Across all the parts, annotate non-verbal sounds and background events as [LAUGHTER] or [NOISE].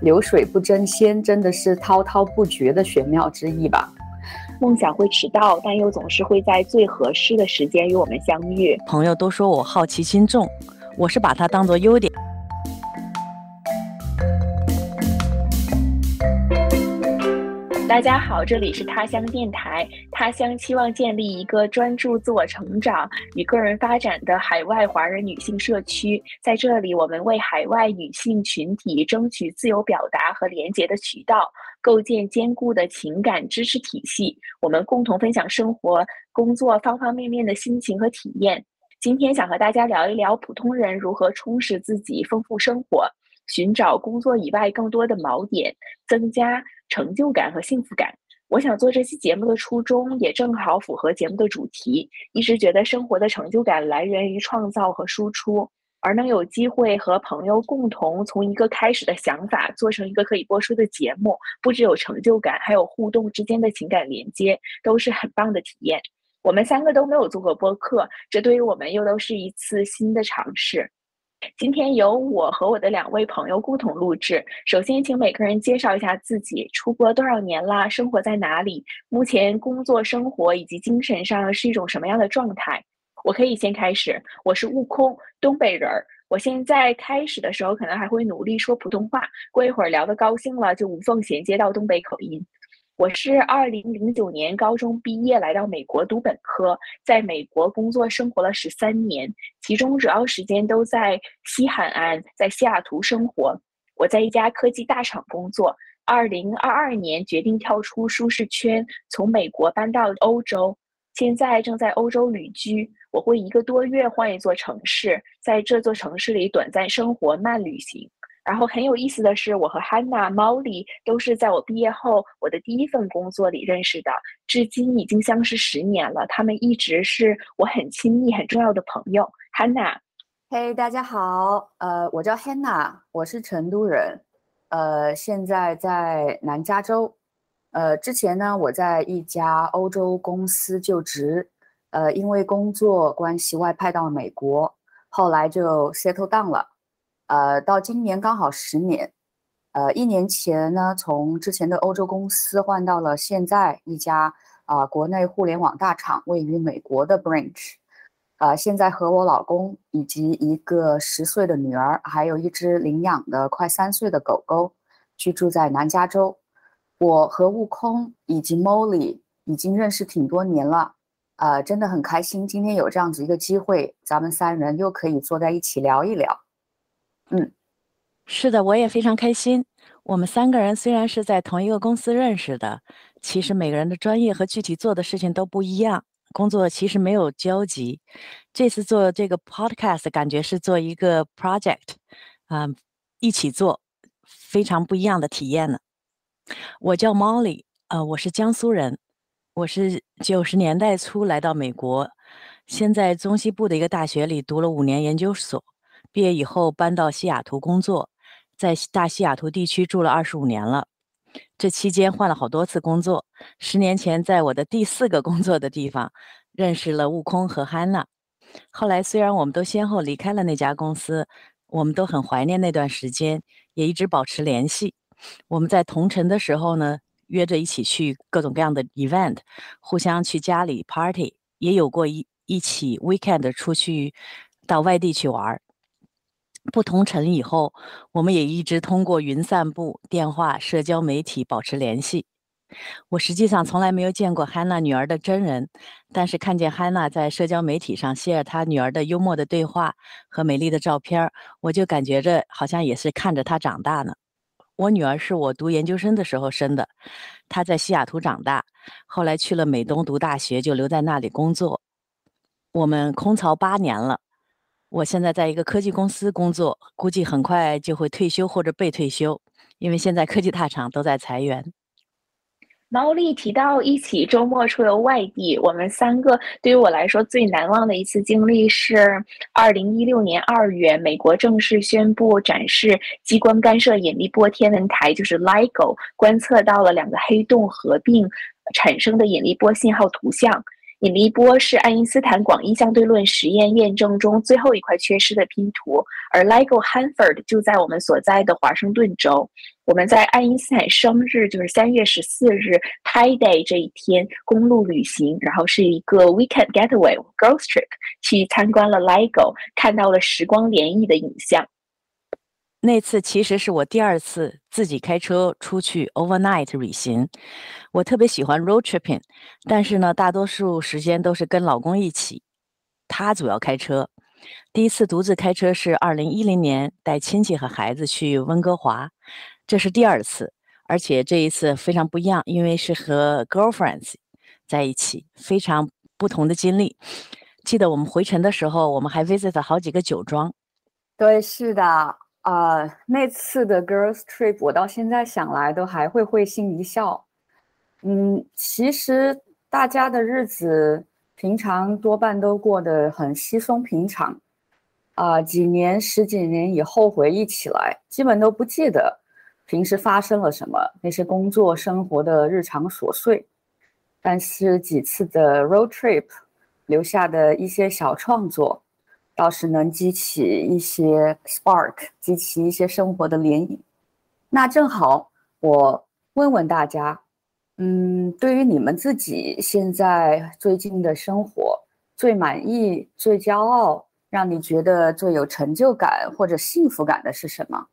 流水不争先，真的是滔滔不绝的玄妙之意吧。梦想会迟到，但又总是会在最合适的时间与我们相遇。朋友都说我好奇心重，我是把它当做优点。大家好，这里是他乡电台。他乡期望建立一个专注自我成长与个人发展的海外华人女性社区。在这里，我们为海外女性群体争取自由表达和连结的渠道，构建坚固的情感支持体系。我们共同分享生活、工作方方面面的心情和体验。今天想和大家聊一聊普通人如何充实自己、丰富生活。寻找工作以外更多的锚点，增加成就感和幸福感。我想做这期节目的初衷，也正好符合节目的主题。一直觉得生活的成就感来源于创造和输出，而能有机会和朋友共同从一个开始的想法做成一个可以播出的节目，不只有成就感，还有互动之间的情感连接，都是很棒的体验。我们三个都没有做过播客，这对于我们又都是一次新的尝试。今天由我和我的两位朋友共同录制。首先，请每个人介绍一下自己，出国多少年啦？生活在哪里？目前工作、生活以及精神上是一种什么样的状态？我可以先开始。我是悟空，东北人儿。我现在开始的时候可能还会努力说普通话，过一会儿聊得高兴了，就无缝衔接到东北口音。我是二零零九年高中毕业，来到美国读本科，在美国工作生活了十三年，其中主要时间都在西海岸，在西雅图生活。我在一家科技大厂工作。二零二二年决定跳出舒适圈，从美国搬到欧洲，现在正在欧洲旅居。我会一个多月换一座城市，在这座城市里短暂生活，慢旅行。然后很有意思的是，我和 Hannah、Molly 都是在我毕业后我的第一份工作里认识的，至今已经相识十年了。他们一直是我很亲密、很重要的朋友。Hannah，嘿，大家好，呃，我叫 Hannah，我是成都人，呃，现在在南加州，呃，之前呢我在一家欧洲公司就职，呃，因为工作关系外派到美国，后来就 settle down 了。呃，到今年刚好十年，呃，一年前呢，从之前的欧洲公司换到了现在一家啊国内互联网大厂位于美国的 branch，啊，现在和我老公以及一个十岁的女儿，还有一只领养的快三岁的狗狗，居住在南加州。我和悟空以及 Molly 已经认识挺多年了，呃，真的很开心，今天有这样子一个机会，咱们三人又可以坐在一起聊一聊。嗯，是的，我也非常开心。我们三个人虽然是在同一个公司认识的，其实每个人的专业和具体做的事情都不一样，工作其实没有交集。这次做这个 podcast，感觉是做一个 project，嗯，一起做，非常不一样的体验呢。我叫 Molly，呃，我是江苏人，我是九十年代初来到美国，先在中西部的一个大学里读了五年研究所。毕业以后搬到西雅图工作，在大西雅图地区住了二十五年了。这期间换了好多次工作。十年前，在我的第四个工作的地方认识了悟空和汉娜。后来虽然我们都先后离开了那家公司，我们都很怀念那段时间，也一直保持联系。我们在同城的时候呢，约着一起去各种各样的 event，互相去家里 party，也有过一一起 weekend 出去到外地去玩儿。不同城以后，我们也一直通过云散步、电话、社交媒体保持联系。我实际上从来没有见过汉娜女儿的真人，但是看见汉娜在社交媒体上 share 她女儿的幽默的对话和美丽的照片，我就感觉着好像也是看着她长大呢。我女儿是我读研究生的时候生的，她在西雅图长大，后来去了美东读大学，就留在那里工作。我们空巢八年了。我现在在一个科技公司工作，估计很快就会退休或者被退休，因为现在科技大厂都在裁员。毛利提到一起周末出游外地，我们三个对于我来说最难忘的一次经历是二零一六年二月，美国正式宣布展示激光干涉引力波天文台，就是 LIGO，观测到了两个黑洞合并产生的引力波信号图像。引力波是爱因斯坦广义相对论实验验证中最后一块缺失的拼图，而 LIGO Hanford 就在我们所在的华盛顿州。我们在爱因斯坦生日，就是三月十四日 Pi Day 这一天，公路旅行，然后是一个 weekend getaway girls trip，去参观了 LIGO，看到了时光涟漪的影像。那次其实是我第二次自己开车出去 overnight 旅行。我特别喜欢 road tripping，但是呢，大多数时间都是跟老公一起，他主要开车。第一次独自开车是二零一零年带亲戚和孩子去温哥华，这是第二次，而且这一次非常不一样，因为是和 girlfriends 在一起，非常不同的经历。记得我们回程的时候，我们还 visit 了好几个酒庄。对，是的。啊，那次的 girls trip，我到现在想来都还会会心一笑。嗯，其实大家的日子平常多半都过得很稀松平常。啊，几年、十几年以后回忆起来，基本都不记得平时发生了什么，那些工作生活的日常琐碎。但是几次的 road trip 留下的一些小创作。倒是能激起一些 spark，激起一些生活的涟漪。那正好，我问问大家，嗯，对于你们自己现在最近的生活，最满意、最骄傲，让你觉得最有成就感或者幸福感的是什么？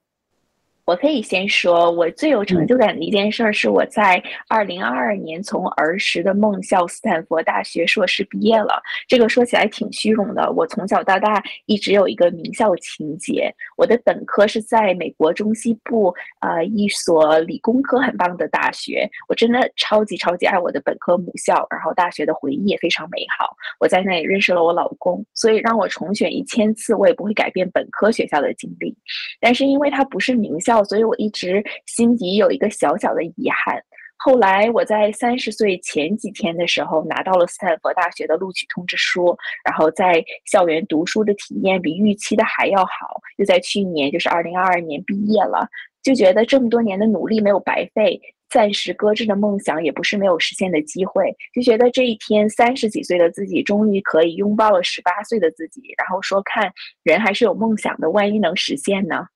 我可以先说，我最有成就感的一件事儿是我在二零二二年从儿时的梦校斯坦福大学硕士毕业了。这个说起来挺虚荣的，我从小到大一直有一个名校情节。我的本科是在美国中西部，呃，一所理工科很棒的大学。我真的超级超级爱我的本科母校，然后大学的回忆也非常美好。我在那里认识了我老公，所以让我重选一千次，我也不会改变本科学校的经历。但是因为它不是名校。所以我一直心底有一个小小的遗憾。后来我在三十岁前几天的时候拿到了斯坦福大学的录取通知书，然后在校园读书的体验比预期的还要好。又在去年，就是二零二二年毕业了，就觉得这么多年的努力没有白费，暂时搁置的梦想也不是没有实现的机会。就觉得这一天，三十几岁的自己终于可以拥抱了十八岁的自己，然后说：“看人还是有梦想的，万一能实现呢？”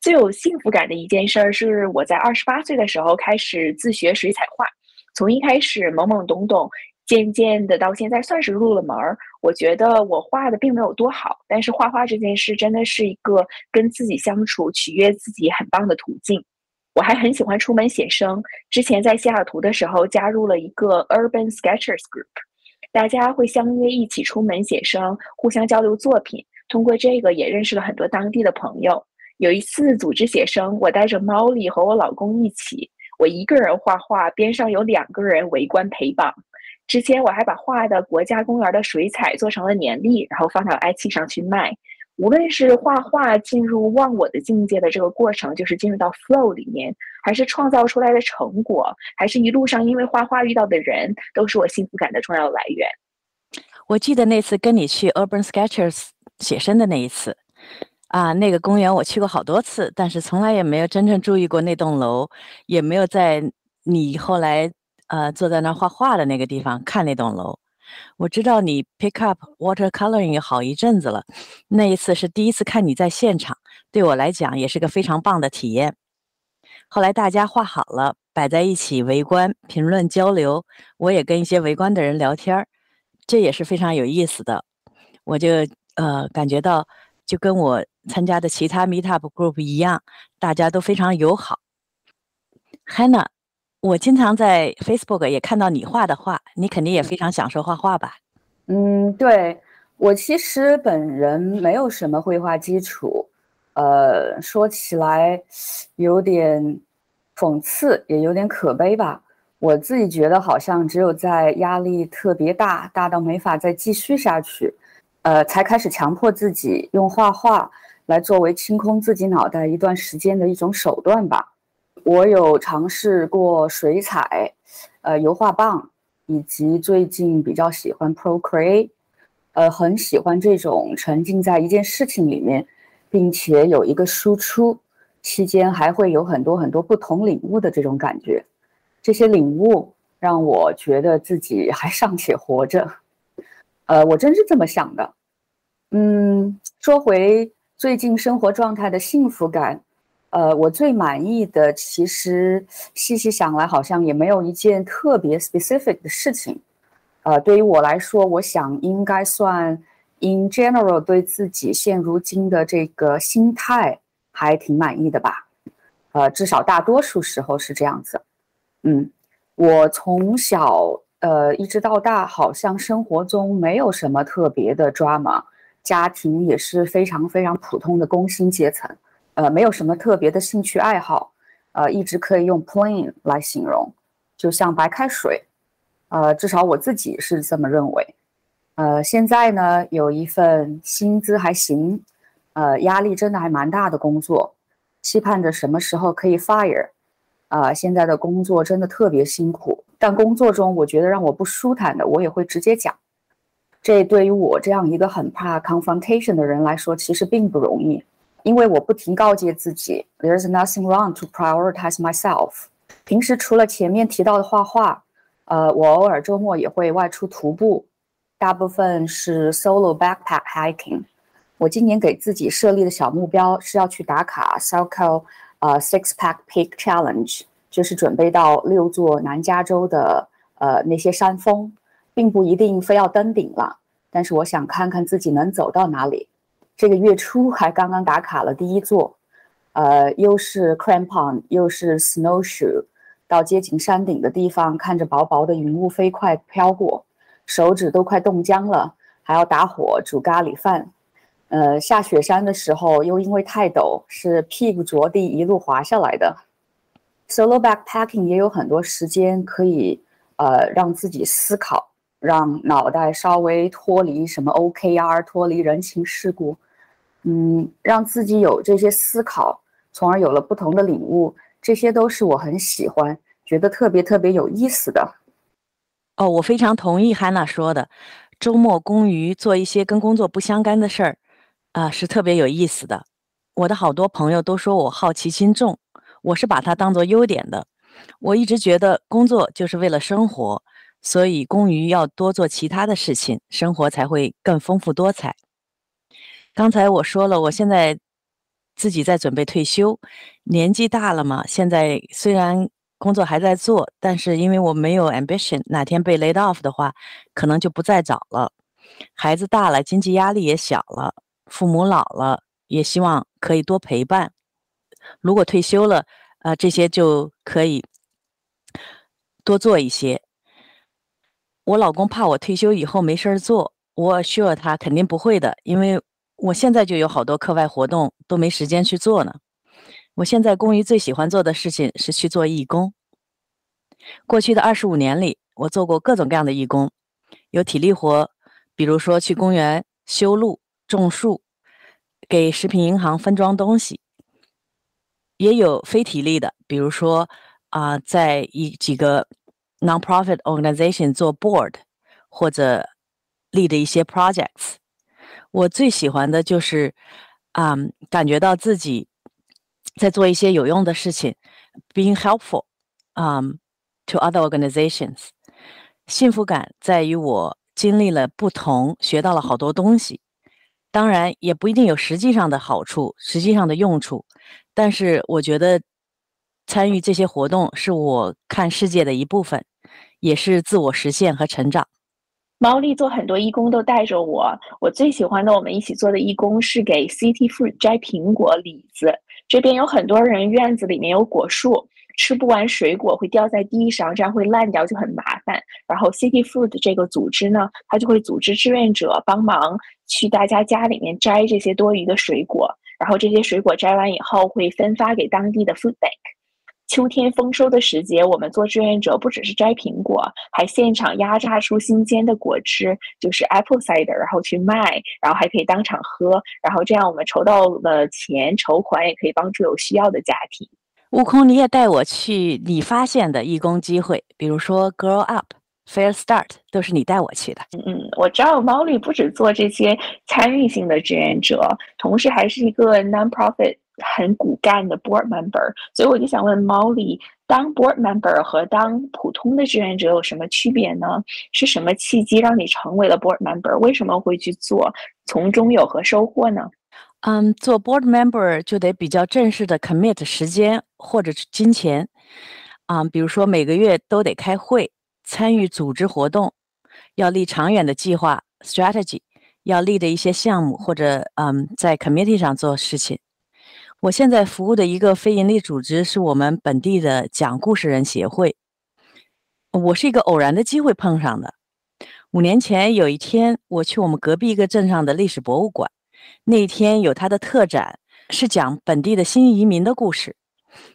最有幸福感的一件事儿是，我在二十八岁的时候开始自学水彩画，从一开始懵懵懂懂，渐渐的到现在算是入了门儿。我觉得我画的并没有多好，但是画画这件事真的是一个跟自己相处、取悦自己很棒的途径。我还很喜欢出门写生，之前在西雅图的时候加入了一个 Urban Sketchers Group，大家会相约一起出门写生，互相交流作品。通过这个也认识了很多当地的朋友。有一次组织写生，我带着猫莉和我老公一起，我一个人画画，边上有两个人围观陪绑。之前我还把画的国家公园的水彩做成了年历，然后放到 IT 上去卖。无论是画画进入忘我的境界的这个过程，就是进入到 flow 里面，还是创造出来的成果，还是一路上因为画画遇到的人，都是我幸福感的重要来源。我记得那次跟你去 Urban Sketchers 写生的那一次。啊，那个公园我去过好多次，但是从来也没有真正注意过那栋楼，也没有在你后来呃坐在那儿画画的那个地方看那栋楼。我知道你 pick up water coloring 好一阵子了，那一次是第一次看你在现场，对我来讲也是个非常棒的体验。后来大家画好了，摆在一起围观、评论、交流，我也跟一些围观的人聊天儿，这也是非常有意思的。我就呃感觉到。就跟我参加的其他 Meetup Group 一样，大家都非常友好。Hannah，我经常在 Facebook 也看到你画的画，你肯定也非常享受画画吧？嗯，对我其实本人没有什么绘画基础，呃，说起来有点讽刺，也有点可悲吧。我自己觉得好像只有在压力特别大，大到没法再继续下去。呃，才开始强迫自己用画画来作为清空自己脑袋一段时间的一种手段吧。我有尝试过水彩、呃油画棒，以及最近比较喜欢 Procreate，呃，很喜欢这种沉浸在一件事情里面，并且有一个输出，期间还会有很多很多不同领悟的这种感觉。这些领悟让我觉得自己还尚且活着。呃，我真是这么想的。嗯，说回最近生活状态的幸福感，呃，我最满意的其实细细想来，好像也没有一件特别 specific 的事情。呃，对于我来说，我想应该算 in general 对自己现如今的这个心态还挺满意的吧。呃，至少大多数时候是这样子。嗯，我从小呃一直到大，好像生活中没有什么特别的 drama，家庭也是非常非常普通的工薪阶层。呃，没有什么特别的兴趣爱好，呃，一直可以用 plain 来形容，就像白开水。呃，至少我自己是这么认为。呃，现在呢，有一份薪资还行，呃，压力真的还蛮大的工作，期盼着什么时候可以 fire。啊，现在的工作真的特别辛苦，但工作中我觉得让我不舒坦的，我也会直接讲。这对于我这样一个很怕 confrontation 的人来说，其实并不容易，因为我不停告诫自己，there's nothing wrong to prioritize myself。平时除了前面提到的画画。呃，我偶尔周末也会外出徒步，大部分是 solo backpack hiking。我今年给自己设立的小目标是要去打卡 s o c o 呃 Six Pack Peak Challenge，就是准备到六座南加州的呃那些山峰，并不一定非要登顶了，但是我想看看自己能走到哪里。这个月初还刚刚打卡了第一座，呃，又是 crampon，又是 snowshoe。到接近山顶的地方，看着薄薄的云雾飞快飘过，手指都快冻僵了，还要打火煮咖喱饭。呃，下雪山的时候又因为太陡，是屁股着地一路滑下来的。Solo backpacking 也有很多时间可以，呃，让自己思考，让脑袋稍微脱离什么 OKR，脱离人情世故，嗯，让自己有这些思考，从而有了不同的领悟。这些都是我很喜欢、觉得特别特别有意思的。哦，我非常同意汉娜说的，周末工余做一些跟工作不相干的事儿，啊，是特别有意思的。我的好多朋友都说我好奇心重，我是把它当做优点的。我一直觉得工作就是为了生活，所以工余要多做其他的事情，生活才会更丰富多彩。刚才我说了，我现在。自己在准备退休，年纪大了嘛。现在虽然工作还在做，但是因为我没有 ambition，哪天被 laid off 的话，可能就不再找了。孩子大了，经济压力也小了，父母老了，也希望可以多陪伴。如果退休了，啊，这些就可以多做一些。我老公怕我退休以后没事儿做，我 sure 他肯定不会的，因为。我现在就有好多课外活动都没时间去做呢。我现在工余最喜欢做的事情是去做义工。过去的二十五年里，我做过各种各样的义工，有体力活，比如说去公园修路、种树，给食品银行分装东西；也有非体力的，比如说啊，在一几个 non-profit organization 做 board 或者 lead 一些 projects。我最喜欢的就是，啊，感觉到自己在做一些有用的事情，being helpful，啊，to other organizations。幸福感在于我经历了不同，学到了好多东西。当然，也不一定有实际上的好处，实际上的用处。但是，我觉得参与这些活动是我看世界的一部分，也是自我实现和成长。毛利做很多义工都带着我，我最喜欢的我们一起做的义工是给 City Food 摘苹果、李子。这边有很多人院子里面有果树，吃不完水果会掉在地上，这样会烂掉，就很麻烦。然后 City Food 这个组织呢，它就会组织志愿者帮忙去大家家里面摘这些多余的水果，然后这些水果摘完以后会分发给当地的 Food Bank。秋天丰收的时节，我们做志愿者不只是摘苹果，还现场压榨出新鲜的果汁，就是 apple cider，然后去卖，然后还可以当场喝，然后这样我们筹到了钱，筹款也可以帮助有需要的家庭。悟空，你也带我去你发现的义工机会，比如说 Grow Up、Fair Start，都是你带我去的。嗯嗯，我知道毛利不止做这些参与性的志愿者，同时还是一个 non-profit。很骨干的 board member，所以我就想问 Molly，当 board member 和当普通的志愿者有什么区别呢？是什么契机让你成为了 board member？为什么会去做？从中有何收获呢？嗯，做 board member 就得比较正式的 commit 时间或者是金钱。啊，比如说每个月都得开会，参与组织活动，要立长远的计划 strategy，要立的一些项目或者嗯，在 committee 上做事情。我现在服务的一个非营利组织是我们本地的讲故事人协会。我是一个偶然的机会碰上的。五年前有一天，我去我们隔壁一个镇上的历史博物馆，那一天有他的特展，是讲本地的新移民的故事。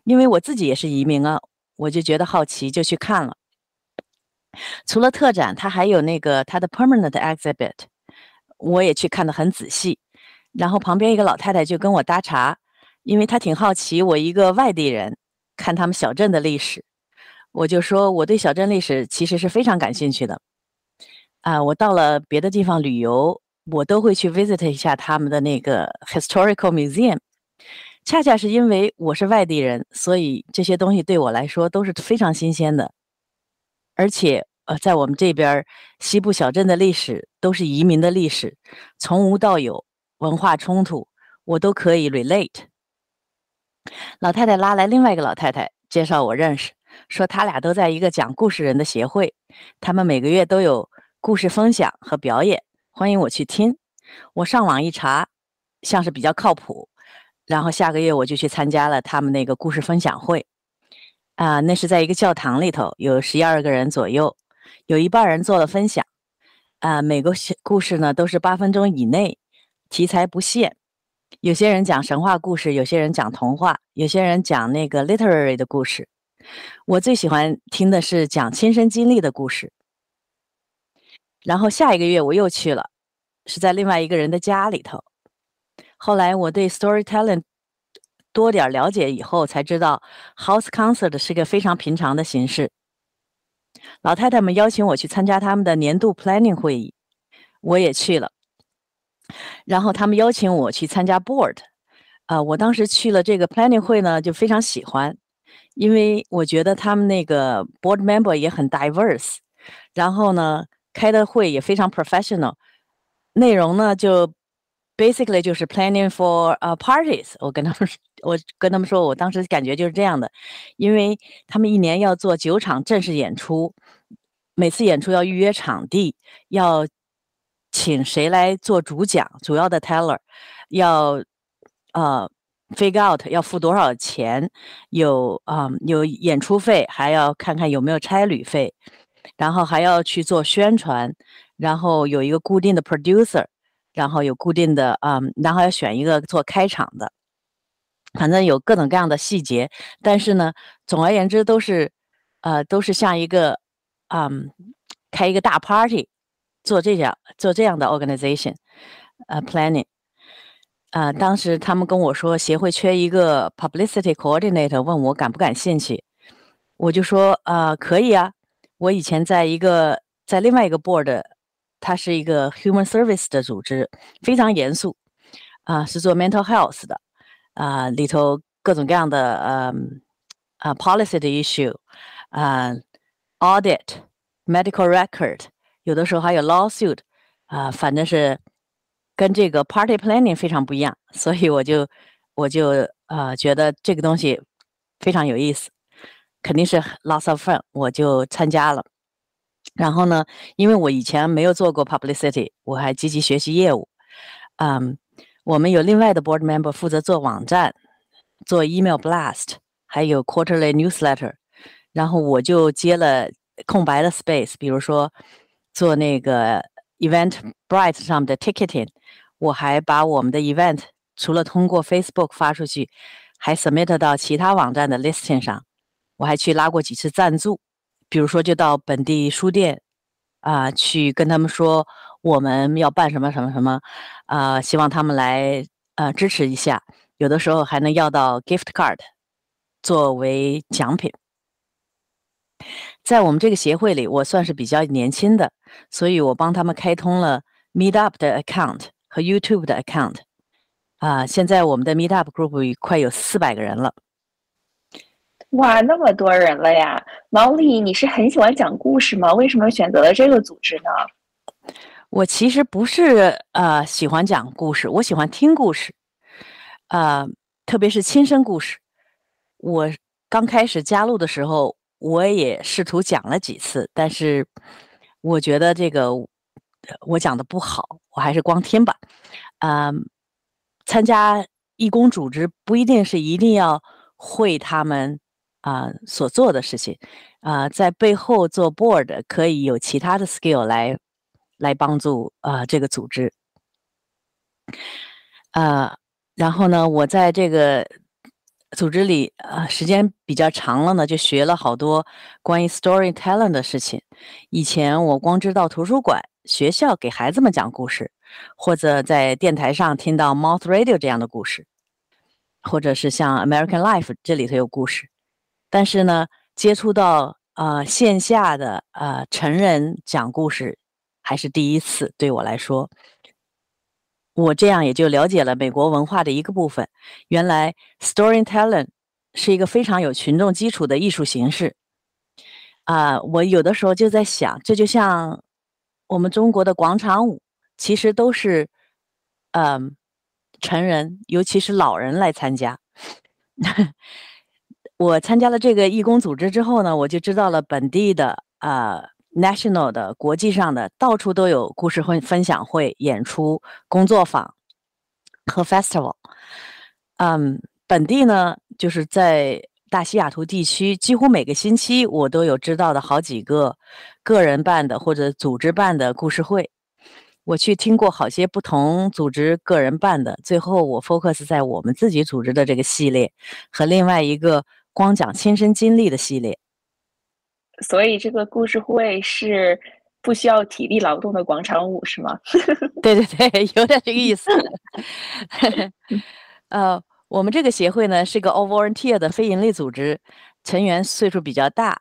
因为我自己也是移民啊。我就觉得好奇，就去看了。除了特展，他还有那个他的 permanent exhibit，我也去看的很仔细。然后旁边一个老太太就跟我搭茬，因为他挺好奇我一个外地人看他们小镇的历史。我就说我对小镇历史其实是非常感兴趣的。啊，我到了别的地方旅游，我都会去 visit 一下他们的那个 historical museum。恰恰是因为我是外地人，所以这些东西对我来说都是非常新鲜的。而且，呃，在我们这边西部小镇的历史都是移民的历史，从无到有，文化冲突我都可以 relate。老太太拉来另外一个老太太介绍我认识，说他俩都在一个讲故事人的协会，他们每个月都有故事分享和表演，欢迎我去听。我上网一查，像是比较靠谱。然后下个月我就去参加了他们那个故事分享会，啊，那是在一个教堂里头，有十一二个人左右，有一半人做了分享，啊，每个故事呢都是八分钟以内，题材不限，有些人讲神话故事，有些人讲童话，有些人讲那个 literary 的故事，我最喜欢听的是讲亲身经历的故事。然后下一个月我又去了，是在另外一个人的家里头。后来我对 storytelling 多点了解以后，才知道 house concert 是个非常平常的形式。老太太们邀请我去参加他们的年度 planning 会议，我也去了。然后他们邀请我去参加 board，啊，我当时去了这个 planning 会呢，就非常喜欢，因为我觉得他们那个 board member 也很 diverse，然后呢，开的会也非常 professional，内容呢就。Basically 就是 planning for 呃 parties。我跟他们，我跟他们说，我当时感觉就是这样的，因为他们一年要做九场正式演出，每次演出要预约场地，要请谁来做主讲，主要的 teller，要呃 figure out 要付多少钱，有啊有演出费，还要看看有没有差旅费，然后还要去做宣传，然后有一个固定的 producer。然后有固定的，嗯，然后要选一个做开场的，反正有各种各样的细节。但是呢，总而言之都是，呃，都是像一个，嗯，开一个大 party，做这样做这样的 organization，呃，planning。呃，当时他们跟我说协会缺一个 publicity coordinator，问我感不感兴趣，我就说，呃，可以啊。我以前在一个在另外一个 board。它是一个 human service 的组织，非常严肃，啊，是做 mental health 的，啊，里头各种各样的呃啊 policy 的 issue，啊，audit，medical record， 有的时候还有 lawsuit，啊，反正是跟这个 party planning 非常不一样，所以我就我就啊觉得这个东西非常有意思，肯定是 lots of fun，我就参加了。然后呢，因为我以前没有做过 publicity，我还积极学习业务。嗯，我们有另外的 board member 负责做网站、做 email blast，还有 quarterly newsletter。然后我就接了空白的 space，比如说做那个 event bright 上面的 ticketing。我还把我们的 event 除了通过 Facebook 发出去，还 submit 到其他网站的 listing 上。我还去拉过几次赞助。比如说，就到本地书店，啊，去跟他们说我们要办什么什么什么，啊，希望他们来呃支持一下。有的时候还能要到 gift card 作为奖品。在我们这个协会里，我算是比较年轻的，所以我帮他们开通了 Meetup 的 account 和 YouTube 的 account。啊，现在我们的 Meetup group 快有四百个人了。哇，那么多人了呀！毛利，你是很喜欢讲故事吗？为什么选择了这个组织呢？我其实不是呃喜欢讲故事，我喜欢听故事，呃，特别是亲身故事。我刚开始加入的时候，我也试图讲了几次，但是我觉得这个我讲的不好，我还是光听吧。嗯，参加义工组织不一定是一定要会他们。啊，所做的事情，啊，在背后做 board 可以有其他的 skill 来来帮助啊这个组织，啊，然后呢，我在这个组织里啊时间比较长了呢，就学了好多关于 storytelling 的事情。以前我光知道图书馆、学校给孩子们讲故事，或者在电台上听到 Mouth Radio 这样的故事，或者是像 American Life 这里头有故事。但是呢，接触到啊线下的啊成人讲故事还是第一次，对我来说，我这样也就了解了美国文化的一个部分。原来 storytelling 是一个非常有群众基础的艺术形式啊！我有的时候就在想，这就像我们中国的广场舞，其实都是嗯成人，尤其是老人来参加。[LAUGHS] 我参加了这个义工组织之后呢，我就知道了本地的啊，national 的国际上的到处都有故事会分享会、演出、工作坊和 festival。嗯，本地呢，就是在大西雅图地区，几乎每个星期我都有知道的好几个个人办的或者组织办的故事会。我去听过好些不同组织个人办的，最后我 focus 在我们自己组织的这个系列和另外一个。光讲亲身经历的系列，所以这个故事会是不需要体力劳动的广场舞是吗？[LAUGHS] [LAUGHS] 对对对，[LAUGHS] 有点这个意思。呃，我们这个协会呢是个 all volunteer 的非盈利组织，成员岁数比较大，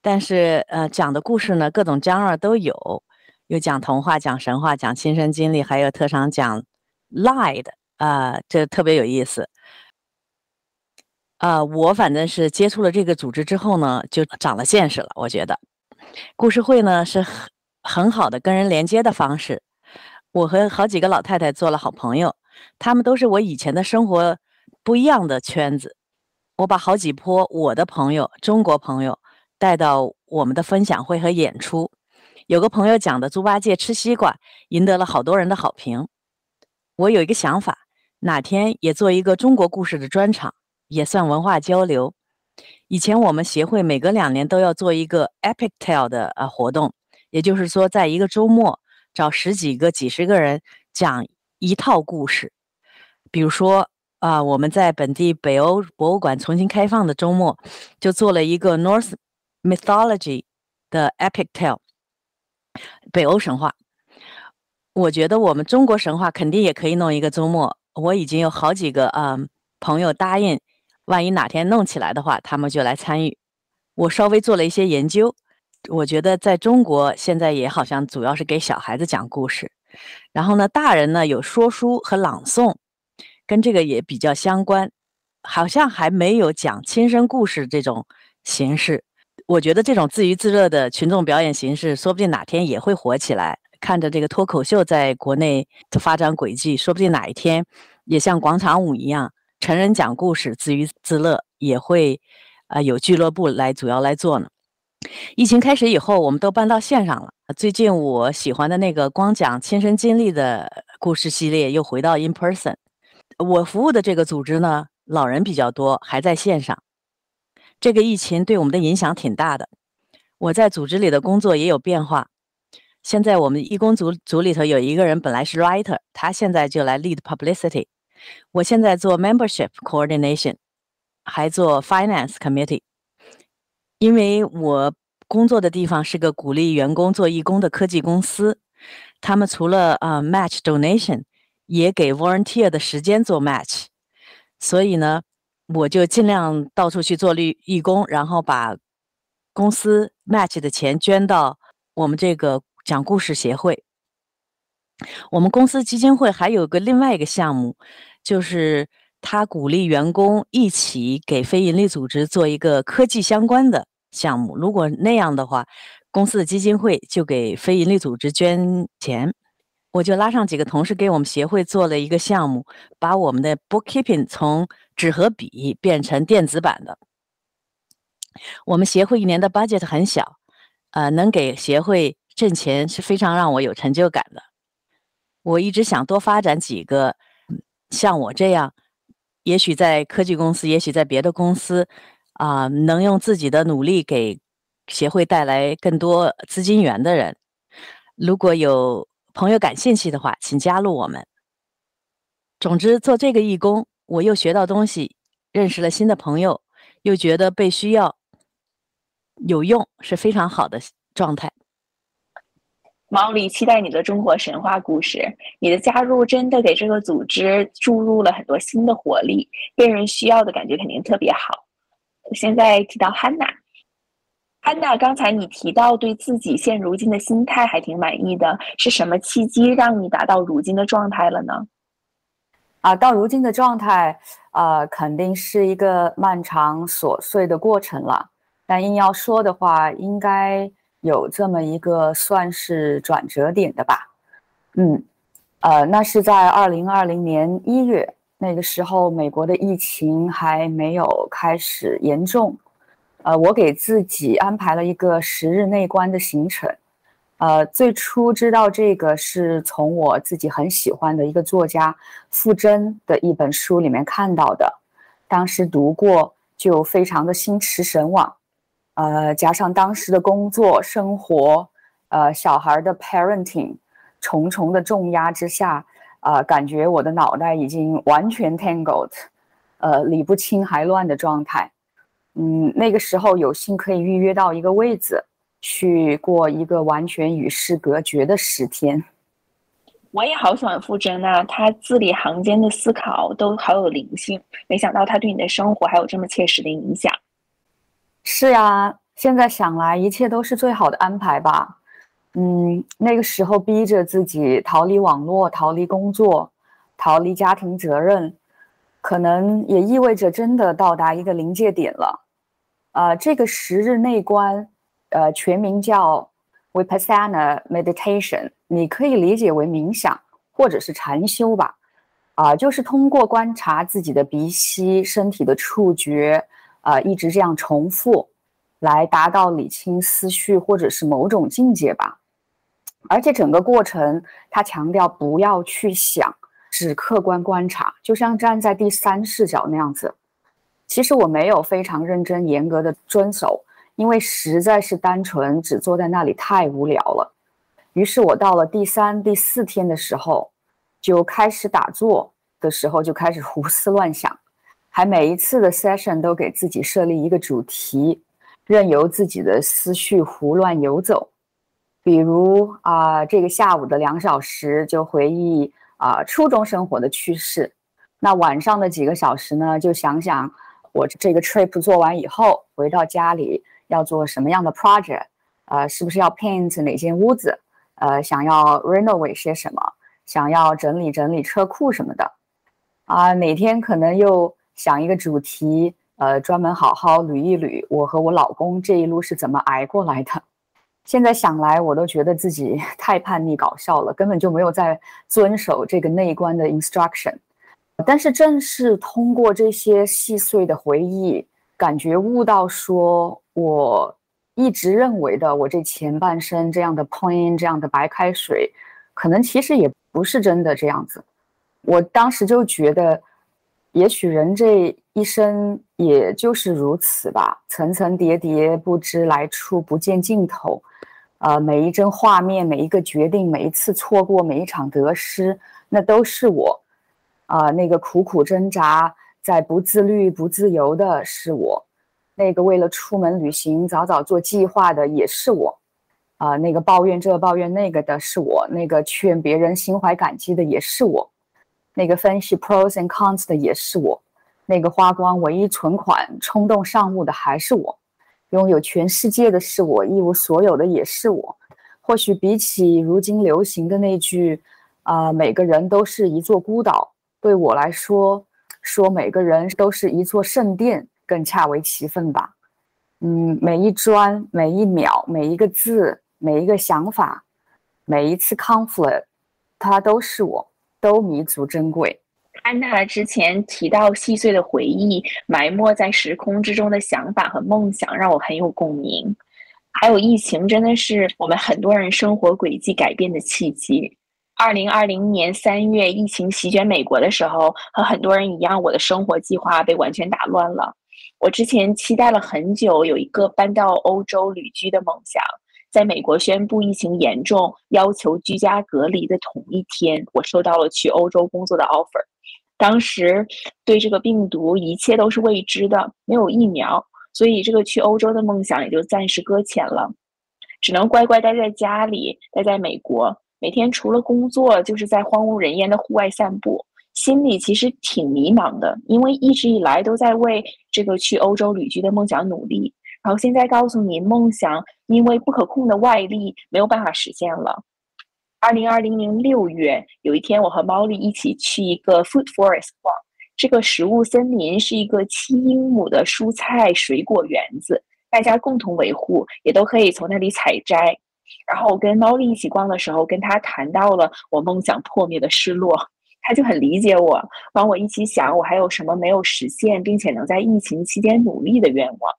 但是呃讲的故事呢各种 genre 都有，有讲童话、讲神话、讲亲身经历，还有特长讲 lie 的啊，这特别有意思。啊，我反正是接触了这个组织之后呢，就长了见识了。我觉得，故事会呢是很很好的跟人连接的方式。我和好几个老太太做了好朋友，她们都是我以前的生活不一样的圈子。我把好几波我的朋友，中国朋友带到我们的分享会和演出。有个朋友讲的猪八戒吃西瓜，赢得了好多人的好评。我有一个想法，哪天也做一个中国故事的专场。也算文化交流。以前我们协会每隔两年都要做一个 Epic Tale 的呃活动，也就是说，在一个周末找十几个、几十个人讲一套故事。比如说啊，我们在本地北欧博物馆重新开放的周末，就做了一个 North Mythology 的 Epic Tale，北欧神话。我觉得我们中国神话肯定也可以弄一个周末。我已经有好几个啊朋友答应。万一哪天弄起来的话，他们就来参与。我稍微做了一些研究，我觉得在中国现在也好像主要是给小孩子讲故事，然后呢，大人呢有说书和朗诵，跟这个也比较相关，好像还没有讲亲身故事这种形式。我觉得这种自娱自乐的群众表演形式，说不定哪天也会火起来。看着这个脱口秀在国内的发展轨迹，说不定哪一天也像广场舞一样。成人讲故事，自娱自乐也会，啊，有俱乐部来主要来做呢。疫情开始以后，我们都搬到线上了。最近我喜欢的那个光讲亲身经历的故事系列又回到 in person。我服务的这个组织呢，老人比较多，还在线上。这个疫情对我们的影响挺大的。我在组织里的工作也有变化。现在我们义工组组里头有一个人本来是 writer，他现在就来 lead publicity。我现在做 membership coordination，还做 finance committee。因为我工作的地方是个鼓励员工做义工的科技公司，他们除了啊 match donation，也给 volunteer 的时间做 match。所以呢，我就尽量到处去做义义工，然后把公司 match 的钱捐到我们这个讲故事协会。我们公司基金会还有个另外一个项目，就是他鼓励员工一起给非营利组织做一个科技相关的项目。如果那样的话，公司的基金会就给非营利组织捐钱。我就拉上几个同事给我们协会做了一个项目，把我们的 bookkeeping 从纸和笔变成电子版的。我们协会一年的 budget 很小，呃，能给协会挣钱是非常让我有成就感的。我一直想多发展几个像我这样，也许在科技公司，也许在别的公司，啊，能用自己的努力给协会带来更多资金源的人。如果有朋友感兴趣的话，请加入我们。总之，做这个义工，我又学到东西，认识了新的朋友，又觉得被需要、有用，是非常好的状态。毛里期待你的中国神话故事。你的加入真的给这个组织注入了很多新的活力，被人需要的感觉肯定特别好。现在提到 Hanna。安娜，刚才你提到对自己现如今的心态还挺满意的，是什么契机让你达到如今的状态了呢？啊，到如今的状态，呃，肯定是一个漫长琐碎的过程了。但硬要说的话，应该有这么一个算是转折点的吧。嗯，呃，那是在二零二零年一月，那个时候美国的疫情还没有开始严重。呃，我给自己安排了一个十日内观的行程。呃，最初知道这个是从我自己很喜欢的一个作家傅真的一本书里面看到的，当时读过就非常的心驰神往。呃，加上当时的工作生活，呃，小孩的 parenting，重重的重压之下，啊，感觉我的脑袋已经完全 tangled，呃，理不清还乱的状态。嗯，那个时候有幸可以预约到一个位子，去过一个完全与世隔绝的十天。我也好喜欢傅真啊，他字里行间的思考都好有灵性。没想到他对你的生活还有这么切实的影响。是呀，现在想来，一切都是最好的安排吧。嗯，那个时候逼着自己逃离网络，逃离工作，逃离家庭责任，可能也意味着真的到达一个临界点了。呃，这个十日内观，呃，全名叫 Vipassana Meditation，你可以理解为冥想或者是禅修吧。啊，就是通过观察自己的鼻息、身体的触觉，啊，一直这样重复，来达到理清思绪或者是某种境界吧。而且整个过程，他强调不要去想，只客观观察，就像站在第三视角那样子。其实我没有非常认真严格的遵守，因为实在是单纯只坐在那里太无聊了。于是我到了第三、第四天的时候，就开始打坐的时候就开始胡思乱想，还每一次的 session 都给自己设立一个主题，任由自己的思绪胡乱游走。比如啊，这个下午的两小时就回忆啊初中生活的趣事，那晚上的几个小时呢，就想想。我这个 trip 做完以后，回到家里要做什么样的 project？呃，是不是要 paint 哪间屋子？呃，想要 renovate 些什么？想要整理整理车库什么的？啊，哪天可能又想一个主题，呃，专门好好捋一捋我和我老公这一路是怎么挨过来的。现在想来，我都觉得自己 [LAUGHS] 太叛逆搞笑了，根本就没有在遵守这个内观的 instruction。但是正是通过这些细碎的回忆，感觉悟到说，我一直认为的我这前半生这样的 plain 这样的白开水，可能其实也不是真的这样子。我当时就觉得，也许人这一生也就是如此吧，层层叠叠，不知来处，不见尽头。呃，每一帧画面，每一个决定，每一次错过，每一场得失，那都是我。啊，那个苦苦挣扎在不自律、不自由的是我；那个为了出门旅行早早做计划的也是我；啊，那个抱怨这抱怨那个的是我；那个劝别人心怀感激的也是我；那个分析 pros and cons 的也是我；那个花光唯一存款冲动上路的还是我；拥有全世界的是我，一无所有的也是我。或许比起如今流行的那句“啊，每个人都是一座孤岛”。对我来说，说每个人都是一座圣殿，更恰为其分吧。嗯，每一砖、每一秒、每一个字、每一个想法、每一次 conflict，它都是我，都弥足珍贵。安娜之前提到细碎的回忆，埋没在时空之中的想法和梦想，让我很有共鸣。还有疫情，真的是我们很多人生活轨迹改变的契机。二零二零年三月，疫情席卷美国的时候，和很多人一样，我的生活计划被完全打乱了。我之前期待了很久，有一个搬到欧洲旅居的梦想。在美国宣布疫情严重，要求居家隔离的同一天，我收到了去欧洲工作的 offer。当时对这个病毒一切都是未知的，没有疫苗，所以这个去欧洲的梦想也就暂时搁浅了，只能乖乖待在家里，待在美国。每天除了工作，就是在荒无人烟的户外散步，心里其实挺迷茫的，因为一直以来都在为这个去欧洲旅居的梦想努力，然后现在告诉你，梦想因为不可控的外力没有办法实现了。二零二零年六月，有一天，我和猫莉一起去一个 food forest 逛，这个食物森林是一个七英亩的蔬菜水果园子，大家共同维护，也都可以从那里采摘。然后我跟猫莉一起逛的时候，跟他谈到了我梦想破灭的失落，他就很理解我，帮我一起想我还有什么没有实现，并且能在疫情期间努力的愿望。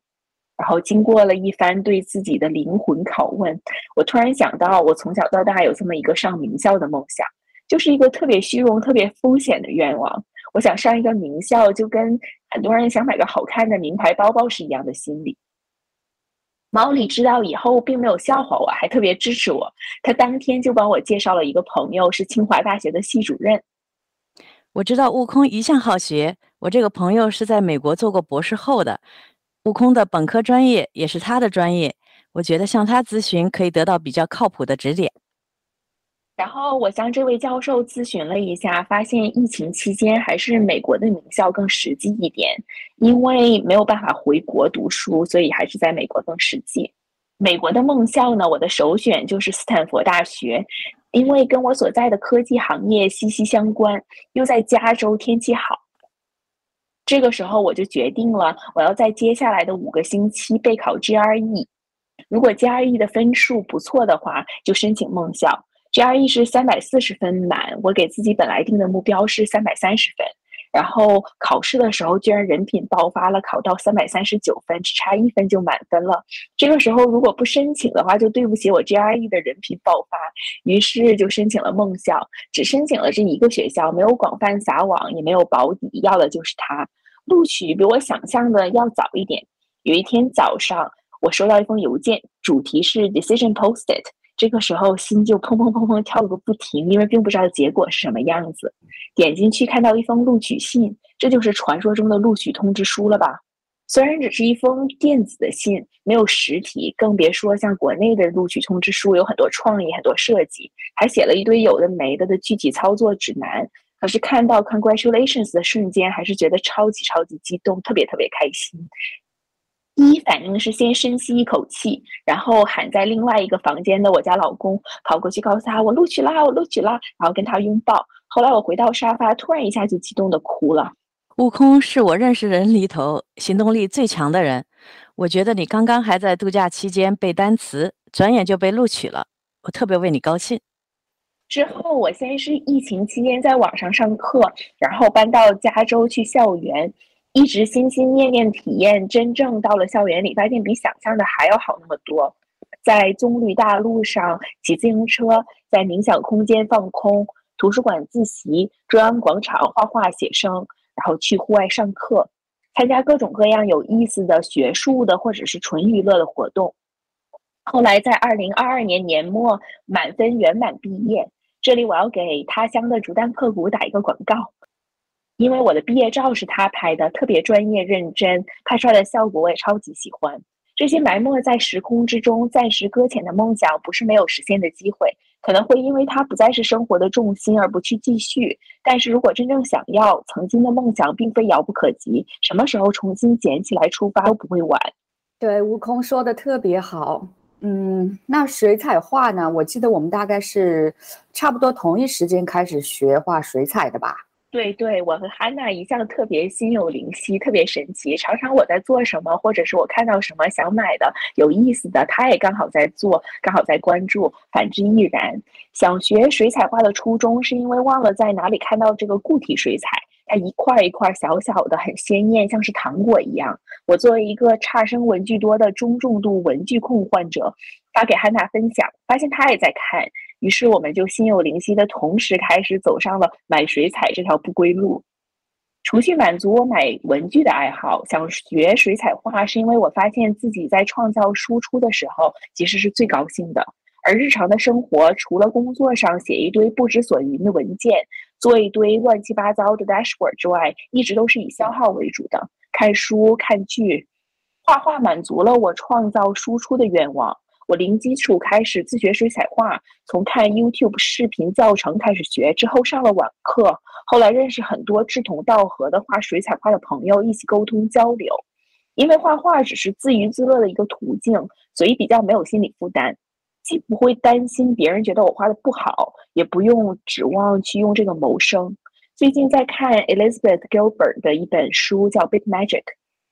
然后经过了一番对自己的灵魂拷问，我突然想到，我从小到大有这么一个上名校的梦想，就是一个特别虚荣、特别风险的愿望。我想上一个名校，就跟很多人想买个好看的名牌包包是一样的心理。毛里知道以后，并没有笑话我，还特别支持我。他当天就帮我介绍了一个朋友，是清华大学的系主任。我知道悟空一向好学，我这个朋友是在美国做过博士后的。悟空的本科专业也是他的专业，我觉得向他咨询可以得到比较靠谱的指点。然后我向这位教授咨询了一下，发现疫情期间还是美国的名校更实际一点，因为没有办法回国读书，所以还是在美国更实际。美国的梦校呢，我的首选就是斯坦福大学，因为跟我所在的科技行业息息相关，又在加州，天气好。这个时候我就决定了，我要在接下来的五个星期备考 GRE，如果 GRE 的分数不错的话，就申请梦校。GRE 是三百四十分满，我给自己本来定的目标是三百三十分，然后考试的时候居然人品爆发了，考到三百三十九分，只差一分就满分了。这个时候如果不申请的话，就对不起我 GRE 的人品爆发，于是就申请了梦校，只申请了这一个学校，没有广泛撒网，也没有保底，要的就是它。录取比我想象的要早一点。有一天早上，我收到一封邮件，主题是 Decision Posted。这个时候心就砰砰砰砰跳个不停，因为并不知道结果是什么样子。点进去看到一封录取信，这就是传说中的录取通知书了吧？虽然只是一封电子的信，没有实体，更别说像国内的录取通知书有很多创意、很多设计，还写了一堆有的没的的具体操作指南。可是看到 congratulations 的瞬间，还是觉得超级超级激动，特别特别开心。第一反应是先深吸一口气，然后喊在另外一个房间的我家老公跑过去告诉他我录取啦，我录取啦，然后跟他拥抱。后来我回到沙发，突然一下就激动的哭了。悟空是我认识人里头行动力最强的人，我觉得你刚刚还在度假期间背单词，转眼就被录取了，我特别为你高兴。之后我先是疫情期间在网上上课，然后搬到加州去校园。一直心心念念体验，真正到了校园里，发现比想象的还要好那么多。在棕榈大路上骑自行车，在冥想空间放空，图书馆自习，中央广场画画写生，然后去户外上课，参加各种各样有意思的学术的或者是纯娱乐的活动。后来在二零二二年年末满分圆满毕业。这里我要给他乡的竹丹刻谷打一个广告。因为我的毕业照是他拍的，特别专业认真，拍出来的效果我也超级喜欢。这些埋没在时空之中、暂时搁浅的梦想，不是没有实现的机会，可能会因为它不再是生活的重心而不去继续。但是如果真正想要，曾经的梦想并非遥不可及，什么时候重新捡起来出发都不会晚。对，悟空说的特别好。嗯，那水彩画呢？我记得我们大概是差不多同一时间开始学画水彩的吧。对对，我和汉娜一向特别心有灵犀，特别神奇。常常我在做什么，或者是我看到什么想买的、有意思的，她也刚好在做，刚好在关注。反之亦然。想学水彩画的初衷，是因为忘了在哪里看到这个固体水彩，它一块一块小小的，很鲜艳，像是糖果一样。我作为一个差生文具多的中重度文具控患者，发给汉娜分享，发现她也在看。于是我们就心有灵犀的同时，开始走上了买水彩这条不归路。除去满足我买文具的爱好，想学水彩画，是因为我发现自己在创造输出的时候，其实是最高兴的。而日常的生活，除了工作上写一堆不知所云的文件，做一堆乱七八糟的 dashboard 之外，一直都是以消耗为主的。看书、看剧、画画，满足了我创造输出的愿望。我零基础开始自学水彩画，从看 YouTube 视频教程开始学，之后上了网课，后来认识很多志同道合的画水彩画的朋友，一起沟通交流。因为画画只是自娱自乐的一个途径，所以比较没有心理负担，既不会担心别人觉得我画的不好，也不用指望去用这个谋生。最近在看 Elizabeth Gilbert 的一本书，叫《Big Magic》，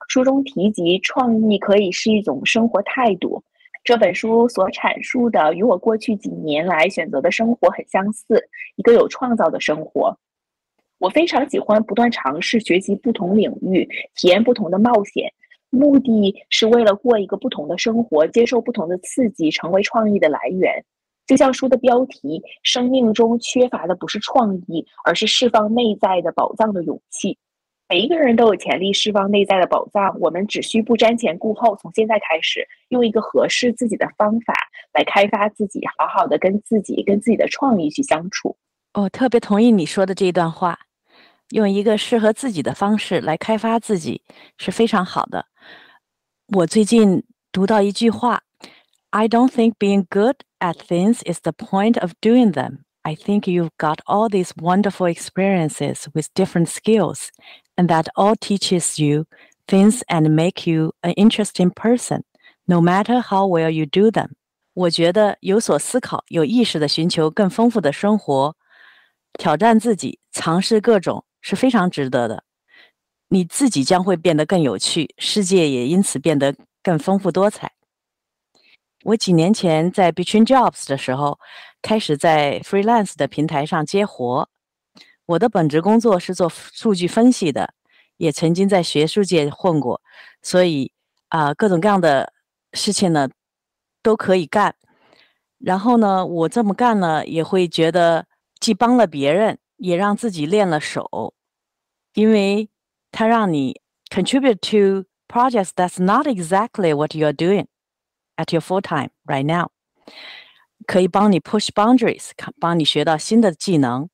书中提及创意可以是一种生活态度。这本书所阐述的与我过去几年来选择的生活很相似，一个有创造的生活。我非常喜欢不断尝试学习不同领域，体验不同的冒险，目的是为了过一个不同的生活，接受不同的刺激，成为创意的来源。就像书的标题：“生命中缺乏的不是创意，而是释放内在的宝藏的勇气。”每一个人都有潜力释放内在的宝藏，我们只需不瞻前顾后，从现在开始，用一个合适自己的方法来开发自己，好好的跟自己、跟自己的创意去相处。我特别同意你说的这一段话，用一个适合自己的方式来开发自己是非常好的。我最近读到一句话：“I don't think being good at things is the point of doing them. I think you've got all these wonderful experiences with different skills.” and that all teaches you things and make you an interesting person, no matter how well you do them. 我觉得有所思考、有意识的寻求更丰富的生活，挑战自己，尝试各种是非常值得的。你自己将会变得更有趣，世界也因此变得更丰富多彩。我几年前在 Between Jobs 的时候，开始在 Freelance 的平台上接活， 我的本职工作是做数据分析的，也曾经在学术界混过，所以啊，各种各样的事情呢都可以干。然后呢，我这么干呢，也会觉得既帮了别人，也让自己练了手，因为它让你 contribute to projects that's not exactly what you're doing at your full time right now，可以帮你 push boundaries，帮你学到新的技能。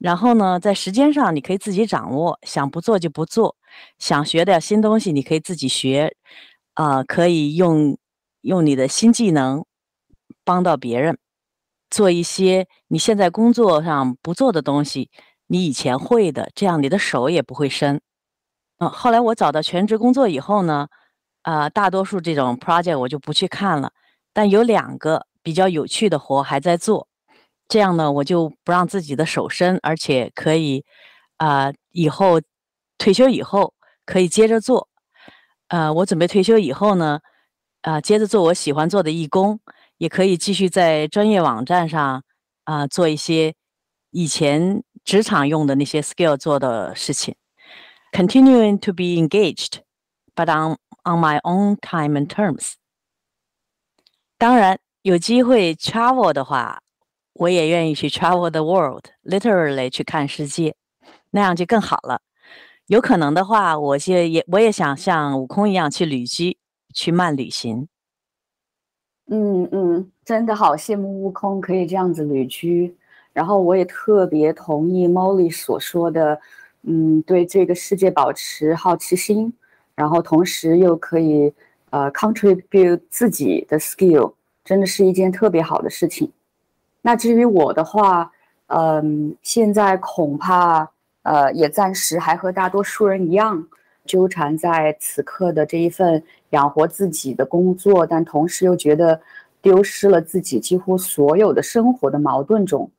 然后呢，在时间上你可以自己掌握，想不做就不做，想学点新东西你可以自己学，啊，可以用用你的新技能帮到别人，做一些你现在工作上不做的东西，你以前会的，这样你的手也不会生。嗯，后来我找到全职工作以后呢，啊，大多数这种 project 我就不去看了，但有两个比较有趣的活还在做。这样呢，我就不让自己的手伸，而且可以，啊，以后退休以后可以接着做。呃，我准备退休以后呢，啊，接着做我喜欢做的义工，也可以继续在专业网站上啊做一些以前职场用的那些 skill 做的事情。Continuing to be engaged, but on on my own time and terms。当然，有机会 travel 的话。我也愿意去 travel the world，literally 去看世界，那样就更好了。有可能的话，我就也我也想像悟空一样去旅居，去慢旅行。嗯嗯，真的好羡慕悟空可以这样子旅居。然后我也特别同意 Molly 所说的，嗯，对这个世界保持好奇心，然后同时又可以呃 contribute 自己的 skill，真的是一件特别好的事情。那至于我的话，嗯，现在恐怕呃也暂时还和大多数人一样，纠缠在此刻的这一份养活自己的工作，但同时又觉得丢失了自己几乎所有的生活的矛盾中。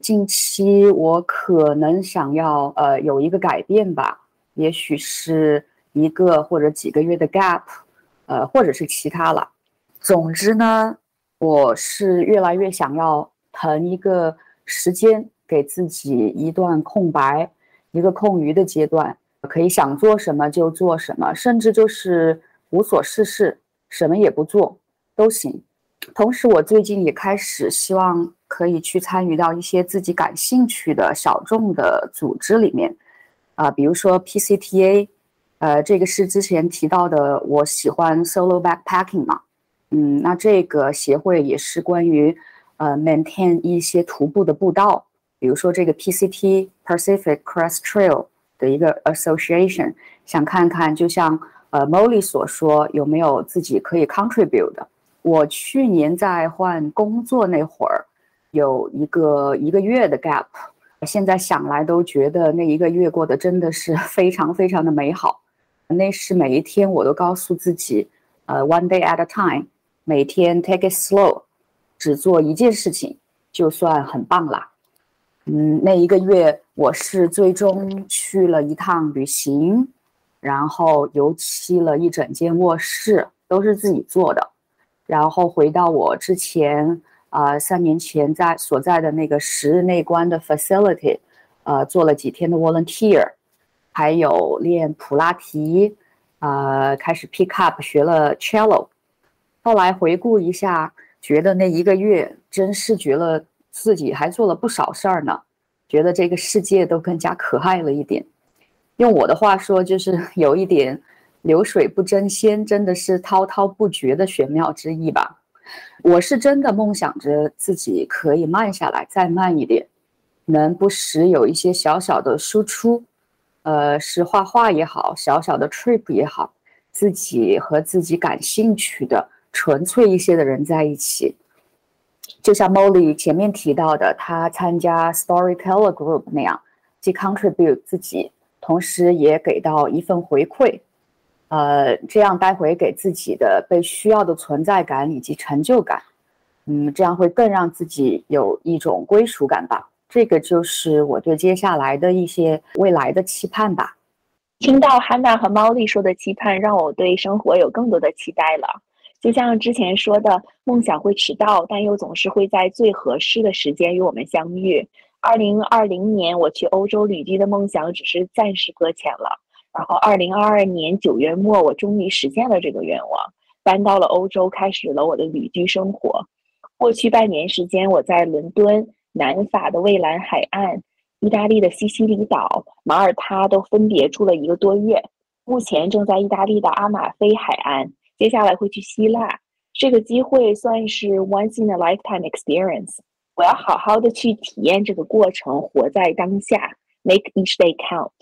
近期我可能想要呃有一个改变吧，也许是一个或者几个月的 gap，呃，或者是其他了。总之呢，我是越来越想要腾一个时间给自己一段空白，一个空余的阶段，可以想做什么就做什么，甚至就是无所事事，什么也不做都行。同时，我最近也开始希望可以去参与到一些自己感兴趣的小众的组织里面，啊，比如说 PCTA，呃，这个是之前提到的，我喜欢 solo backpacking 嘛，嗯，那这个协会也是关于呃 maintain 一些徒步的步道，比如说这个 PCT Pacific Crest Trail 的一个 association，想看看就像呃 Molly 所说，有没有自己可以 contribute 的。我去年在换工作那会儿，有一个一个月的 gap，现在想来都觉得那一个月过得真的是 [LAUGHS] 非常非常的美好。那是每一天我都告诉自己，呃，one day at a time，每天 take it slow，只做一件事情就算很棒啦。嗯，那一个月我是最终去了一趟旅行，然后油漆了一整间卧室，都是自己做的。然后回到我之前啊，三年前在所在的那个十日内关的 facility，呃，做了几天的 volunteer，还有练普拉提，啊，开始 pick up 学了 cello。后来回顾一下，觉得那一个月真是觉得自己还做了不少事儿呢，觉得这个世界都更加可爱了一点。用我的话说，就是 [LAUGHS] 有一点。流水不争先，真的是滔滔不绝的玄妙之意吧？我是真的梦想着自己可以慢下来，再慢一点，能不时有一些小小的输出，呃，是画画也好，小小的 trip 也好，自己和自己感兴趣的、纯粹一些的人在一起，就像 Molly 前面提到的，他参加 Storyteller Group 那样，既 contribute 自己，同时也给到一份回馈。呃，这样待会给自己的被需要的存在感以及成就感，嗯，这样会更让自己有一种归属感吧。这个就是我对接下来的一些未来的期盼吧。听到汉娜和 Molly 说的期盼，让我对生活有更多的期待了。就像之前说的，梦想会迟到，但又总是会在最合适的时间与我们相遇。二零二零年我去欧洲旅居的梦想，只是暂时搁浅了。然后，二零二二年九月末，我终于实现了这个愿望，搬到了欧洲，开始了我的旅居生活。过去半年时间，我在伦敦、南法的蔚蓝海岸、意大利的西西里岛、马耳他都分别住了一个多月。目前正在意大利的阿马菲海岸，接下来会去希腊。这个机会算是 once in a lifetime experience。我要好好的去体验这个过程，活在当下，make each day count。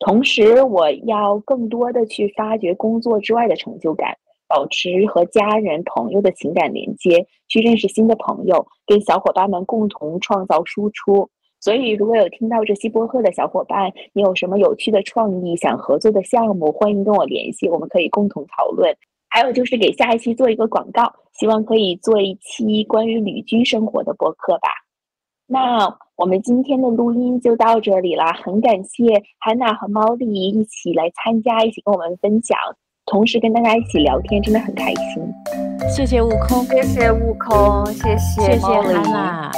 同时，我要更多的去发掘工作之外的成就感，保持和家人、朋友的情感连接，去认识新的朋友，跟小伙伴们共同创造输出。所以，如果有听到这期播客的小伙伴，你有什么有趣的创意、想合作的项目，欢迎跟我联系，我们可以共同讨论。还有就是给下一期做一个广告，希望可以做一期关于旅居生活的博客吧。那。我们今天的录音就到这里了，很感谢 Hanna 和 Molly 一起来参加，一起跟我们分享，同时跟大家一起聊天，真的很开心。谢谢悟空，谢谢悟空，谢谢谢谢汉娜。